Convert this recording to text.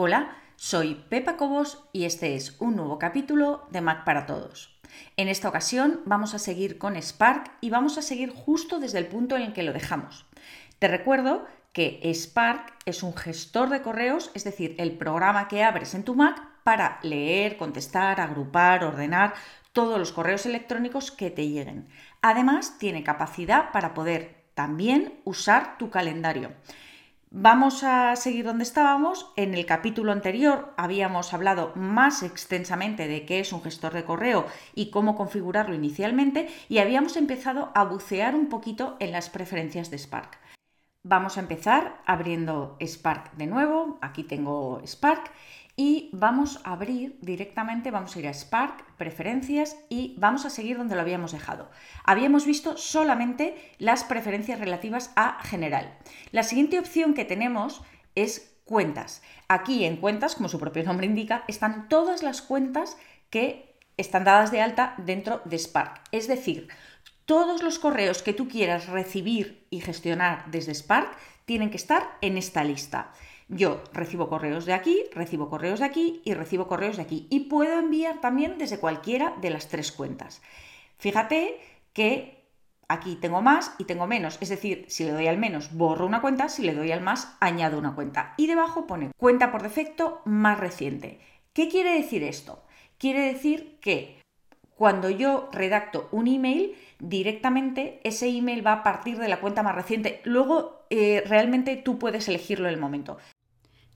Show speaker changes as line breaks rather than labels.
Hola, soy Pepa Cobos y este es un nuevo capítulo de Mac para Todos. En esta ocasión vamos a seguir con Spark y vamos a seguir justo desde el punto en el que lo dejamos. Te recuerdo que Spark es un gestor de correos, es decir, el programa que abres en tu Mac para leer, contestar, agrupar, ordenar todos los correos electrónicos que te lleguen. Además, tiene capacidad para poder también usar tu calendario. Vamos a seguir donde estábamos. En el capítulo anterior habíamos hablado más extensamente de qué es un gestor de correo y cómo configurarlo inicialmente y habíamos empezado a bucear un poquito en las preferencias de Spark. Vamos a empezar abriendo Spark de nuevo. Aquí tengo Spark y vamos a abrir directamente, vamos a ir a Spark, preferencias y vamos a seguir donde lo habíamos dejado. Habíamos visto solamente las preferencias relativas a general. La siguiente opción que tenemos es cuentas. Aquí en cuentas, como su propio nombre indica, están todas las cuentas que están dadas de alta dentro de Spark. Es decir, todos los correos que tú quieras recibir y gestionar desde Spark tienen que estar en esta lista. Yo recibo correos de aquí, recibo correos de aquí y recibo correos de aquí. Y puedo enviar también desde cualquiera de las tres cuentas. Fíjate que aquí tengo más y tengo menos. Es decir, si le doy al menos, borro una cuenta, si le doy al más, añado una cuenta. Y debajo pone cuenta por defecto más reciente. ¿Qué quiere decir esto? Quiere decir que cuando yo redacto un email, directamente ese email va a partir de la cuenta más reciente. Luego, eh, realmente tú puedes elegirlo en el momento.